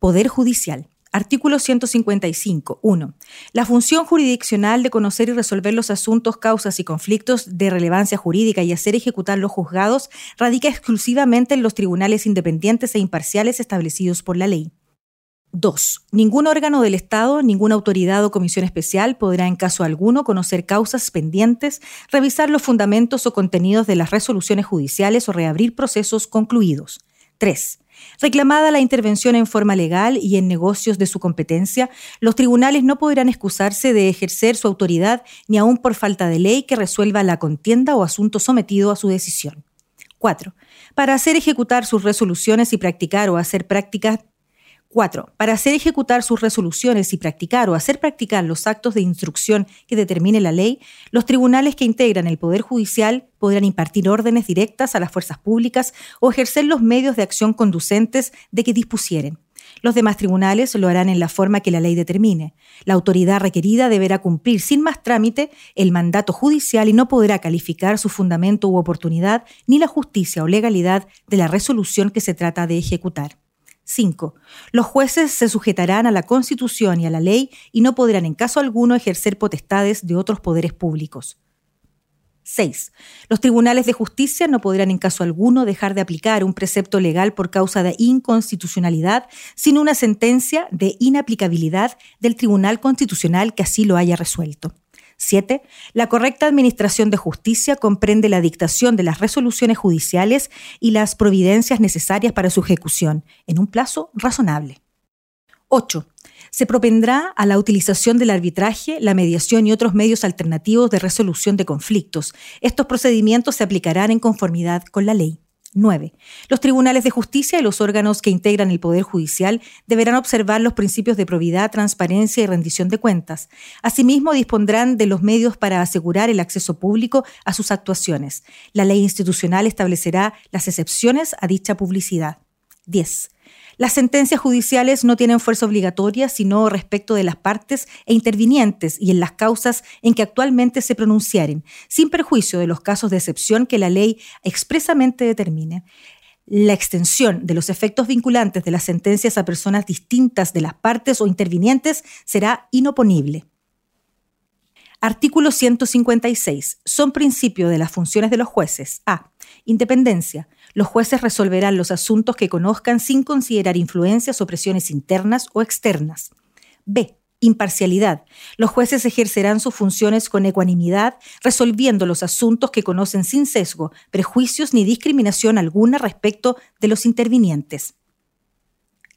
Poder Judicial. Artículo 155. 1. La función jurisdiccional de conocer y resolver los asuntos, causas y conflictos de relevancia jurídica y hacer ejecutar los juzgados radica exclusivamente en los tribunales independientes e imparciales establecidos por la ley. 2. Ningún órgano del Estado, ninguna autoridad o comisión especial podrá en caso alguno conocer causas pendientes, revisar los fundamentos o contenidos de las resoluciones judiciales o reabrir procesos concluidos. 3. Reclamada la intervención en forma legal y en negocios de su competencia, los tribunales no podrán excusarse de ejercer su autoridad ni aun por falta de ley que resuelva la contienda o asunto sometido a su decisión. 4. Para hacer ejecutar sus resoluciones y practicar o hacer prácticas 4. Para hacer ejecutar sus resoluciones y practicar o hacer practicar los actos de instrucción que determine la ley, los tribunales que integran el Poder Judicial podrán impartir órdenes directas a las fuerzas públicas o ejercer los medios de acción conducentes de que dispusieren. Los demás tribunales lo harán en la forma que la ley determine. La autoridad requerida deberá cumplir sin más trámite el mandato judicial y no podrá calificar su fundamento u oportunidad ni la justicia o legalidad de la resolución que se trata de ejecutar. 5. Los jueces se sujetarán a la Constitución y a la ley y no podrán en caso alguno ejercer potestades de otros poderes públicos. 6. Los tribunales de justicia no podrán en caso alguno dejar de aplicar un precepto legal por causa de inconstitucionalidad sin una sentencia de inaplicabilidad del Tribunal Constitucional que así lo haya resuelto. 7. La correcta administración de justicia comprende la dictación de las resoluciones judiciales y las providencias necesarias para su ejecución, en un plazo razonable. 8. Se propendrá a la utilización del arbitraje, la mediación y otros medios alternativos de resolución de conflictos. Estos procedimientos se aplicarán en conformidad con la ley. 9. Los tribunales de justicia y los órganos que integran el Poder Judicial deberán observar los principios de probidad, transparencia y rendición de cuentas. Asimismo, dispondrán de los medios para asegurar el acceso público a sus actuaciones. La ley institucional establecerá las excepciones a dicha publicidad. 10. Las sentencias judiciales no tienen fuerza obligatoria sino respecto de las partes e intervinientes y en las causas en que actualmente se pronunciaren, sin perjuicio de los casos de excepción que la ley expresamente determine. La extensión de los efectos vinculantes de las sentencias a personas distintas de las partes o intervinientes será inoponible. Artículo 156. Son principios de las funciones de los jueces. A. Independencia. Los jueces resolverán los asuntos que conozcan sin considerar influencias o presiones internas o externas. B. Imparcialidad. Los jueces ejercerán sus funciones con ecuanimidad, resolviendo los asuntos que conocen sin sesgo, prejuicios ni discriminación alguna respecto de los intervinientes.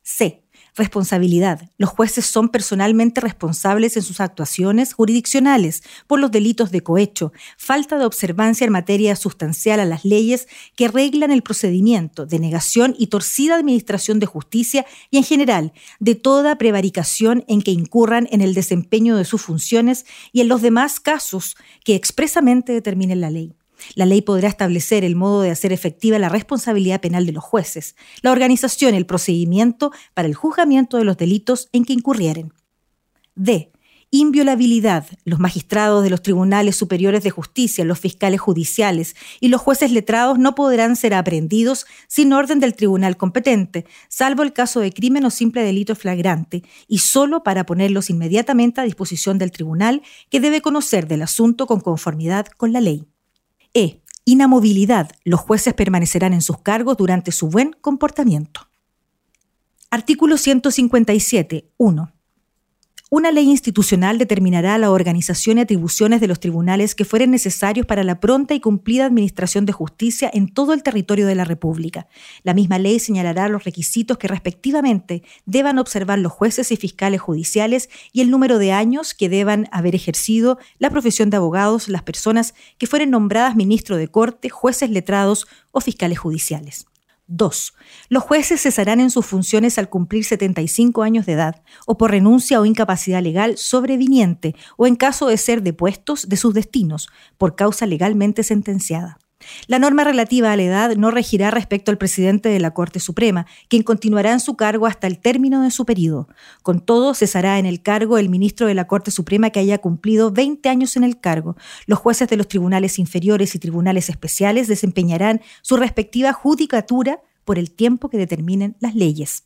C. Responsabilidad. Los jueces son personalmente responsables en sus actuaciones jurisdiccionales por los delitos de cohecho, falta de observancia en materia sustancial a las leyes que reglan el procedimiento, denegación y torcida administración de justicia y en general de toda prevaricación en que incurran en el desempeño de sus funciones y en los demás casos que expresamente determine la ley. La ley podrá establecer el modo de hacer efectiva la responsabilidad penal de los jueces, la organización y el procedimiento para el juzgamiento de los delitos en que incurrieren. D. Inviolabilidad. Los magistrados de los tribunales superiores de justicia, los fiscales judiciales y los jueces letrados no podrán ser aprehendidos sin orden del tribunal competente, salvo el caso de crimen o simple delito flagrante, y solo para ponerlos inmediatamente a disposición del tribunal, que debe conocer del asunto con conformidad con la ley. E. Inamovilidad. Los jueces permanecerán en sus cargos durante su buen comportamiento. Artículo 157. 1. Una ley institucional determinará la organización y atribuciones de los tribunales que fueren necesarios para la pronta y cumplida administración de justicia en todo el territorio de la República. La misma ley señalará los requisitos que respectivamente deban observar los jueces y fiscales judiciales y el número de años que deban haber ejercido la profesión de abogados las personas que fueren nombradas ministro de corte, jueces letrados o fiscales judiciales. 2. Los jueces cesarán en sus funciones al cumplir 75 años de edad o por renuncia o incapacidad legal sobreviniente o en caso de ser depuestos de sus destinos por causa legalmente sentenciada. La norma relativa a la edad no regirá respecto al presidente de la Corte Suprema, quien continuará en su cargo hasta el término de su periodo. Con todo, cesará en el cargo el ministro de la Corte Suprema que haya cumplido 20 años en el cargo. Los jueces de los tribunales inferiores y tribunales especiales desempeñarán su respectiva judicatura por el tiempo que determinen las leyes.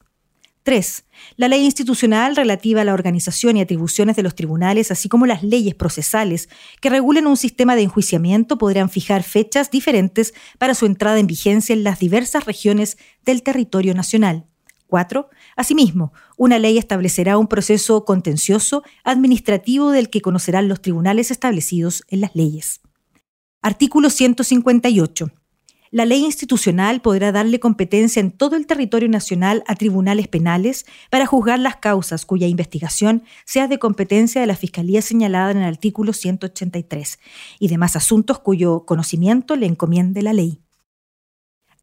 3. La ley institucional relativa a la organización y atribuciones de los tribunales, así como las leyes procesales que regulen un sistema de enjuiciamiento, podrán fijar fechas diferentes para su entrada en vigencia en las diversas regiones del territorio nacional. 4. Asimismo, una ley establecerá un proceso contencioso administrativo del que conocerán los tribunales establecidos en las leyes. Artículo 158. La ley institucional podrá darle competencia en todo el territorio nacional a tribunales penales para juzgar las causas cuya investigación sea de competencia de la Fiscalía señalada en el artículo 183 y demás asuntos cuyo conocimiento le encomiende la ley.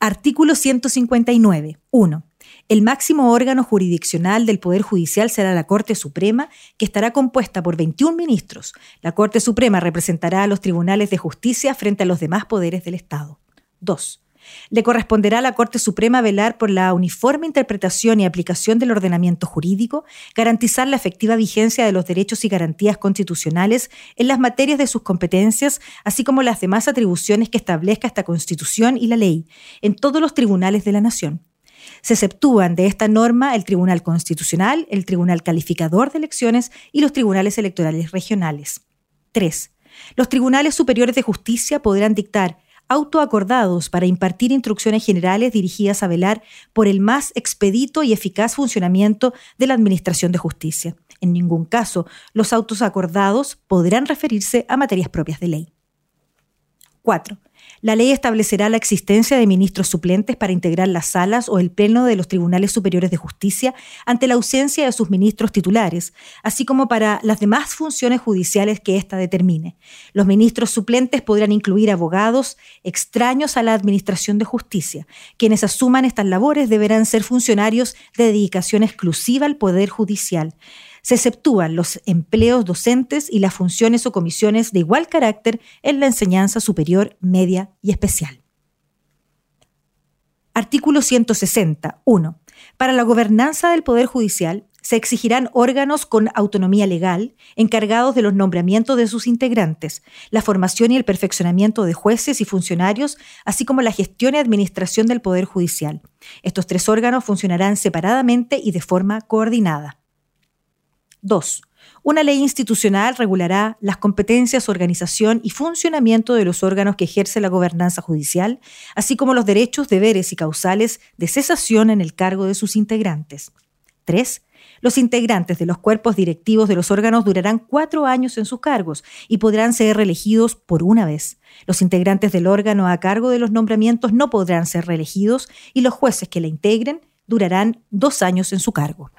Artículo 159. 1. El máximo órgano jurisdiccional del Poder Judicial será la Corte Suprema, que estará compuesta por 21 ministros. La Corte Suprema representará a los tribunales de justicia frente a los demás poderes del Estado. 2. Le corresponderá a la Corte Suprema velar por la uniforme interpretación y aplicación del ordenamiento jurídico, garantizar la efectiva vigencia de los derechos y garantías constitucionales en las materias de sus competencias, así como las demás atribuciones que establezca esta Constitución y la ley, en todos los tribunales de la Nación. Se exceptúan de esta norma el Tribunal Constitucional, el Tribunal Calificador de Elecciones y los tribunales electorales regionales. 3. Los tribunales superiores de justicia podrán dictar autoacordados para impartir instrucciones generales dirigidas a velar por el más expedito y eficaz funcionamiento de la Administración de Justicia. En ningún caso, los autos acordados podrán referirse a materias propias de ley. 4. La ley establecerá la existencia de ministros suplentes para integrar las salas o el pleno de los tribunales superiores de justicia ante la ausencia de sus ministros titulares, así como para las demás funciones judiciales que ésta determine. Los ministros suplentes podrán incluir abogados extraños a la administración de justicia. Quienes asuman estas labores deberán ser funcionarios de dedicación exclusiva al Poder Judicial se exceptúan los empleos docentes y las funciones o comisiones de igual carácter en la enseñanza superior, media y especial. Artículo 160. 1. Para la gobernanza del Poder Judicial se exigirán órganos con autonomía legal encargados de los nombramientos de sus integrantes, la formación y el perfeccionamiento de jueces y funcionarios, así como la gestión y administración del Poder Judicial. Estos tres órganos funcionarán separadamente y de forma coordinada. 2. Una ley institucional regulará las competencias, organización y funcionamiento de los órganos que ejerce la gobernanza judicial, así como los derechos, deberes y causales de cesación en el cargo de sus integrantes. 3. Los integrantes de los cuerpos directivos de los órganos durarán cuatro años en sus cargos y podrán ser reelegidos por una vez. Los integrantes del órgano a cargo de los nombramientos no podrán ser reelegidos y los jueces que la integren durarán dos años en su cargo.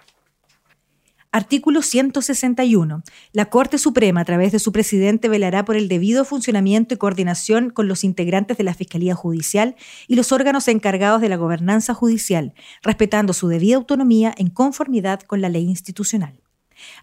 Artículo 161. La Corte Suprema, a través de su presidente, velará por el debido funcionamiento y coordinación con los integrantes de la Fiscalía Judicial y los órganos encargados de la gobernanza judicial, respetando su debida autonomía en conformidad con la ley institucional.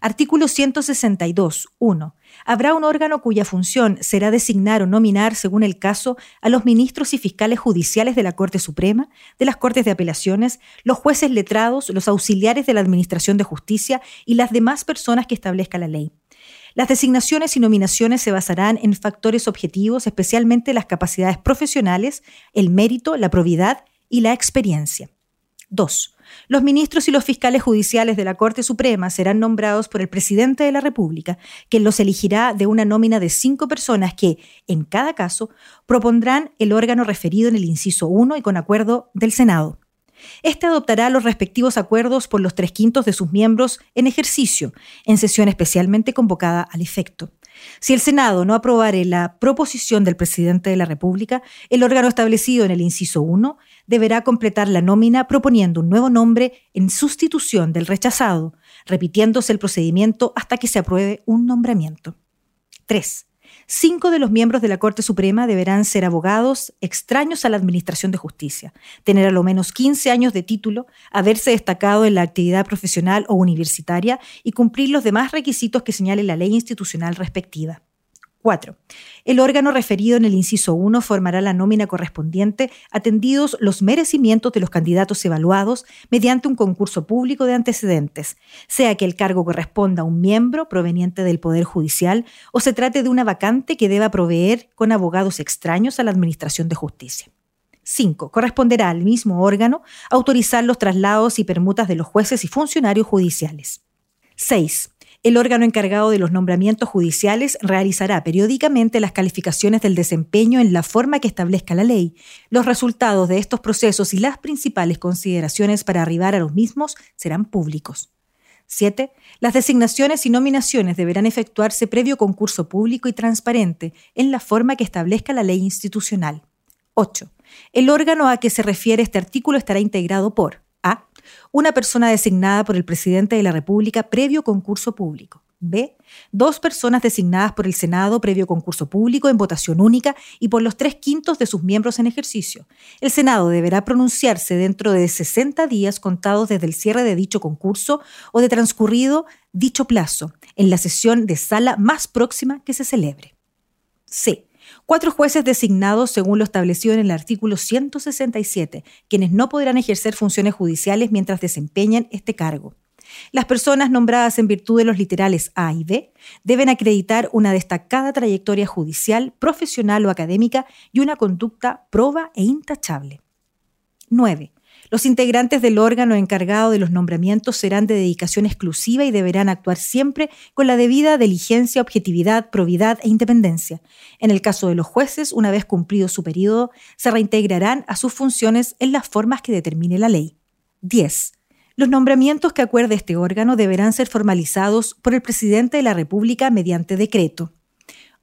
Artículo 162. 1. Habrá un órgano cuya función será designar o nominar, según el caso, a los ministros y fiscales judiciales de la Corte Suprema, de las Cortes de Apelaciones, los jueces letrados, los auxiliares de la Administración de Justicia y las demás personas que establezca la ley. Las designaciones y nominaciones se basarán en factores objetivos, especialmente las capacidades profesionales, el mérito, la probidad y la experiencia. 2. Los ministros y los fiscales judiciales de la Corte Suprema serán nombrados por el presidente de la República, quien los elegirá de una nómina de cinco personas que, en cada caso, propondrán el órgano referido en el inciso 1 y con acuerdo del Senado. Este adoptará los respectivos acuerdos por los tres quintos de sus miembros en ejercicio, en sesión especialmente convocada al efecto. Si el Senado no aprobare la proposición del presidente de la República, el órgano establecido en el inciso 1 deberá completar la nómina proponiendo un nuevo nombre en sustitución del rechazado, repitiéndose el procedimiento hasta que se apruebe un nombramiento. 3. Cinco de los miembros de la Corte Suprema deberán ser abogados extraños a la Administración de Justicia, tener a lo menos 15 años de título, haberse destacado en la actividad profesional o universitaria y cumplir los demás requisitos que señale la ley institucional respectiva. 4. El órgano referido en el inciso 1 formará la nómina correspondiente atendidos los merecimientos de los candidatos evaluados mediante un concurso público de antecedentes, sea que el cargo corresponda a un miembro proveniente del Poder Judicial o se trate de una vacante que deba proveer con abogados extraños a la Administración de Justicia. 5. Corresponderá al mismo órgano autorizar los traslados y permutas de los jueces y funcionarios judiciales. 6. El órgano encargado de los nombramientos judiciales realizará periódicamente las calificaciones del desempeño en la forma que establezca la ley. Los resultados de estos procesos y las principales consideraciones para arribar a los mismos serán públicos. 7. Las designaciones y nominaciones deberán efectuarse previo concurso público y transparente en la forma que establezca la ley institucional. 8. El órgano a que se refiere este artículo estará integrado por una persona designada por el presidente de la República previo concurso público. B. Dos personas designadas por el Senado previo concurso público en votación única y por los tres quintos de sus miembros en ejercicio. El Senado deberá pronunciarse dentro de 60 días contados desde el cierre de dicho concurso o de transcurrido dicho plazo, en la sesión de sala más próxima que se celebre. C cuatro jueces designados según lo establecido en el artículo 167, quienes no podrán ejercer funciones judiciales mientras desempeñan este cargo. Las personas nombradas en virtud de los literales A y B deben acreditar una destacada trayectoria judicial, profesional o académica y una conducta proba e intachable. 9. Los integrantes del órgano encargado de los nombramientos serán de dedicación exclusiva y deberán actuar siempre con la debida diligencia, objetividad, probidad e independencia. En el caso de los jueces, una vez cumplido su periodo, se reintegrarán a sus funciones en las formas que determine la ley. 10. Los nombramientos que acuerde este órgano deberán ser formalizados por el presidente de la República mediante decreto.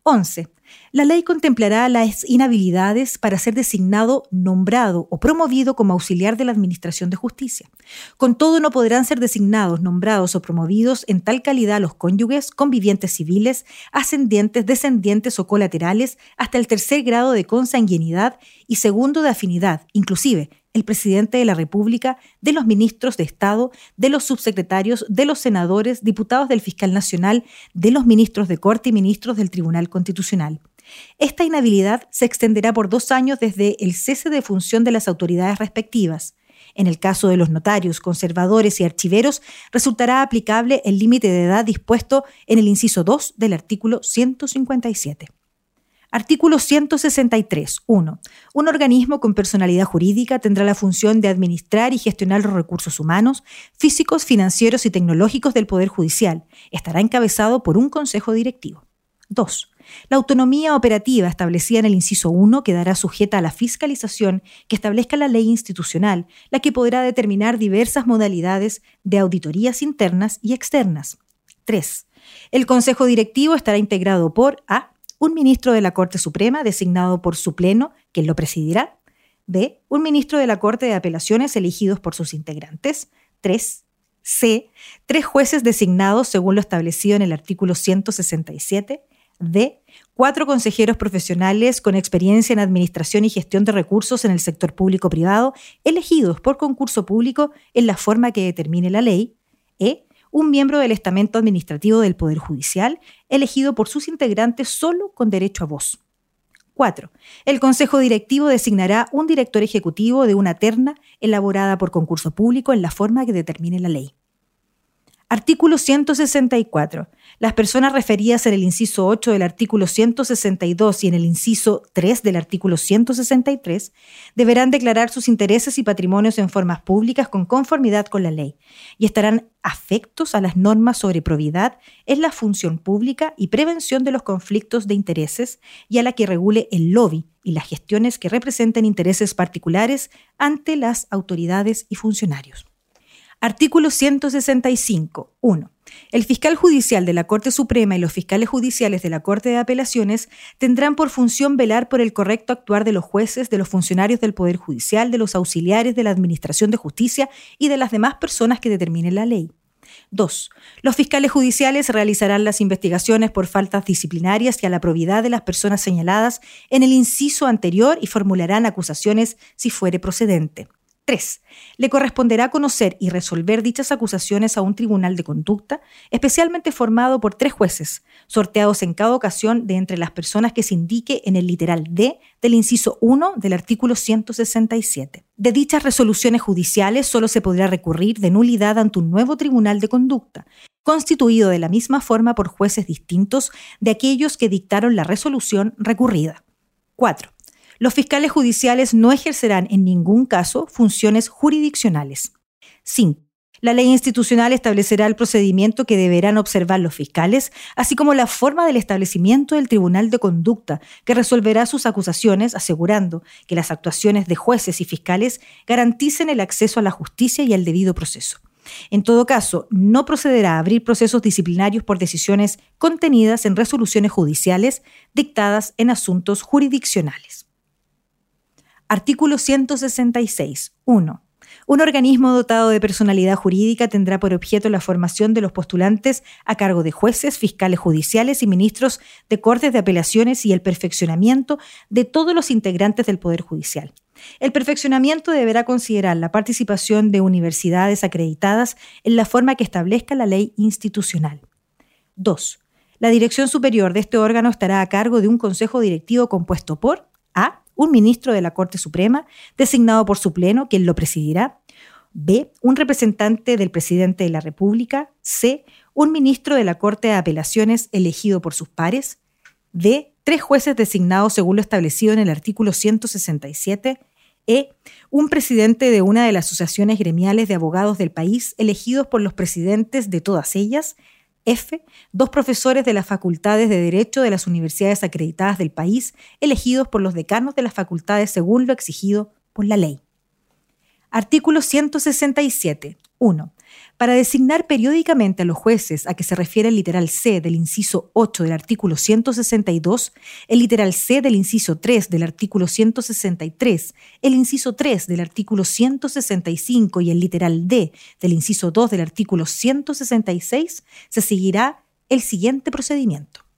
11. La ley contemplará las inhabilidades para ser designado, nombrado o promovido como auxiliar de la Administración de Justicia. Con todo, no podrán ser designados, nombrados o promovidos en tal calidad los cónyuges, convivientes civiles, ascendientes, descendientes o colaterales hasta el tercer grado de consanguinidad y segundo de afinidad, inclusive el presidente de la República, de los ministros de Estado, de los subsecretarios, de los senadores, diputados del fiscal nacional, de los ministros de Corte y ministros del Tribunal Constitucional. Esta inhabilidad se extenderá por dos años desde el cese de función de las autoridades respectivas. En el caso de los notarios, conservadores y archiveros, resultará aplicable el límite de edad dispuesto en el inciso 2 del artículo 157. Artículo 163. 1. Un organismo con personalidad jurídica tendrá la función de administrar y gestionar los recursos humanos, físicos, financieros y tecnológicos del Poder Judicial. Estará encabezado por un consejo directivo. 2. La autonomía operativa establecida en el inciso 1 quedará sujeta a la fiscalización que establezca la ley institucional, la que podrá determinar diversas modalidades de auditorías internas y externas. 3. El Consejo Directivo estará integrado por A un ministro de la Corte Suprema designado por su pleno, quien lo presidirá. B. Un ministro de la Corte de Apelaciones elegidos por sus integrantes. 3. C. Tres jueces designados según lo establecido en el artículo 167. D. Cuatro consejeros profesionales con experiencia en administración y gestión de recursos en el sector público-privado, elegidos por concurso público en la forma que determine la ley. E un miembro del estamento administrativo del Poder Judicial, elegido por sus integrantes solo con derecho a voz. 4. El Consejo Directivo designará un director ejecutivo de una terna elaborada por concurso público en la forma que determine la ley. Artículo 164. Las personas referidas en el inciso 8 del artículo 162 y en el inciso 3 del artículo 163 deberán declarar sus intereses y patrimonios en formas públicas con conformidad con la ley y estarán afectos a las normas sobre probidad en la función pública y prevención de los conflictos de intereses y a la que regule el lobby y las gestiones que representen intereses particulares ante las autoridades y funcionarios. Artículo 165. 1. El fiscal judicial de la Corte Suprema y los fiscales judiciales de la Corte de Apelaciones tendrán por función velar por el correcto actuar de los jueces, de los funcionarios del Poder Judicial, de los auxiliares de la Administración de Justicia y de las demás personas que determinen la ley. 2. Los fiscales judiciales realizarán las investigaciones por faltas disciplinarias y a la probidad de las personas señaladas en el inciso anterior y formularán acusaciones si fuere procedente. 3. Le corresponderá conocer y resolver dichas acusaciones a un tribunal de conducta, especialmente formado por tres jueces, sorteados en cada ocasión de entre las personas que se indique en el literal D del inciso 1 del artículo 167. De dichas resoluciones judiciales solo se podrá recurrir de nulidad ante un nuevo tribunal de conducta, constituido de la misma forma por jueces distintos de aquellos que dictaron la resolución recurrida. 4. Los fiscales judiciales no ejercerán en ningún caso funciones jurisdiccionales. 5. La ley institucional establecerá el procedimiento que deberán observar los fiscales, así como la forma del establecimiento del Tribunal de Conducta, que resolverá sus acusaciones, asegurando que las actuaciones de jueces y fiscales garanticen el acceso a la justicia y al debido proceso. En todo caso, no procederá a abrir procesos disciplinarios por decisiones contenidas en resoluciones judiciales dictadas en asuntos jurisdiccionales. Artículo 166. 1. Un organismo dotado de personalidad jurídica tendrá por objeto la formación de los postulantes a cargo de jueces, fiscales judiciales y ministros de cortes de apelaciones y el perfeccionamiento de todos los integrantes del Poder Judicial. El perfeccionamiento deberá considerar la participación de universidades acreditadas en la forma que establezca la ley institucional. 2. La dirección superior de este órgano estará a cargo de un consejo directivo compuesto por A un ministro de la Corte Suprema, designado por su Pleno, quien lo presidirá. B. Un representante del presidente de la República. C. Un ministro de la Corte de Apelaciones elegido por sus pares. D. Tres jueces designados según lo establecido en el artículo 167. E. Un presidente de una de las asociaciones gremiales de abogados del país elegidos por los presidentes de todas ellas. F. Dos profesores de las facultades de Derecho de las universidades acreditadas del país, elegidos por los decanos de las facultades según lo exigido por la ley. Artículo 167. 1 para designar periódicamente a los jueces a que se refiere el literal C del inciso 8 del artículo 162, el literal C del inciso 3 del artículo 163, el inciso 3 del artículo 165 y el literal D del inciso 2 del artículo 166, se seguirá el siguiente procedimiento.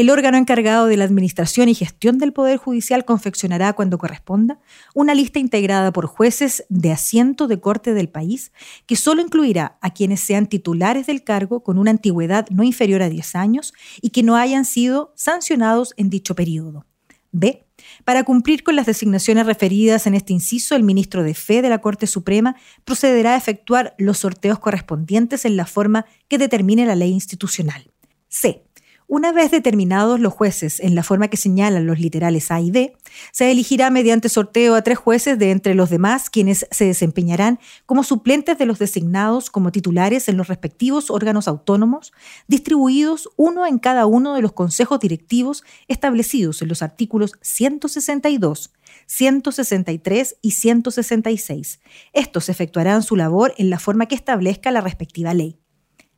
El órgano encargado de la administración y gestión del Poder Judicial confeccionará, cuando corresponda, una lista integrada por jueces de asiento de corte del país, que solo incluirá a quienes sean titulares del cargo con una antigüedad no inferior a 10 años y que no hayan sido sancionados en dicho periodo. B. Para cumplir con las designaciones referidas en este inciso, el ministro de Fe de la Corte Suprema procederá a efectuar los sorteos correspondientes en la forma que determine la ley institucional. C. Una vez determinados los jueces en la forma que señalan los literales A y B, se elegirá mediante sorteo a tres jueces de entre los demás quienes se desempeñarán como suplentes de los designados como titulares en los respectivos órganos autónomos, distribuidos uno en cada uno de los consejos directivos establecidos en los artículos 162, 163 y 166. Estos efectuarán su labor en la forma que establezca la respectiva ley.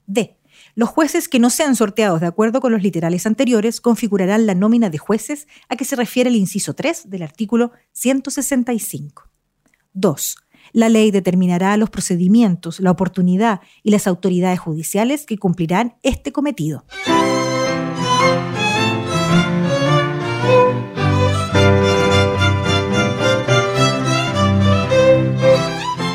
D los jueces que no sean sorteados de acuerdo con los literales anteriores configurarán la nómina de jueces a que se refiere el inciso 3 del artículo 165. 2. La ley determinará los procedimientos, la oportunidad y las autoridades judiciales que cumplirán este cometido.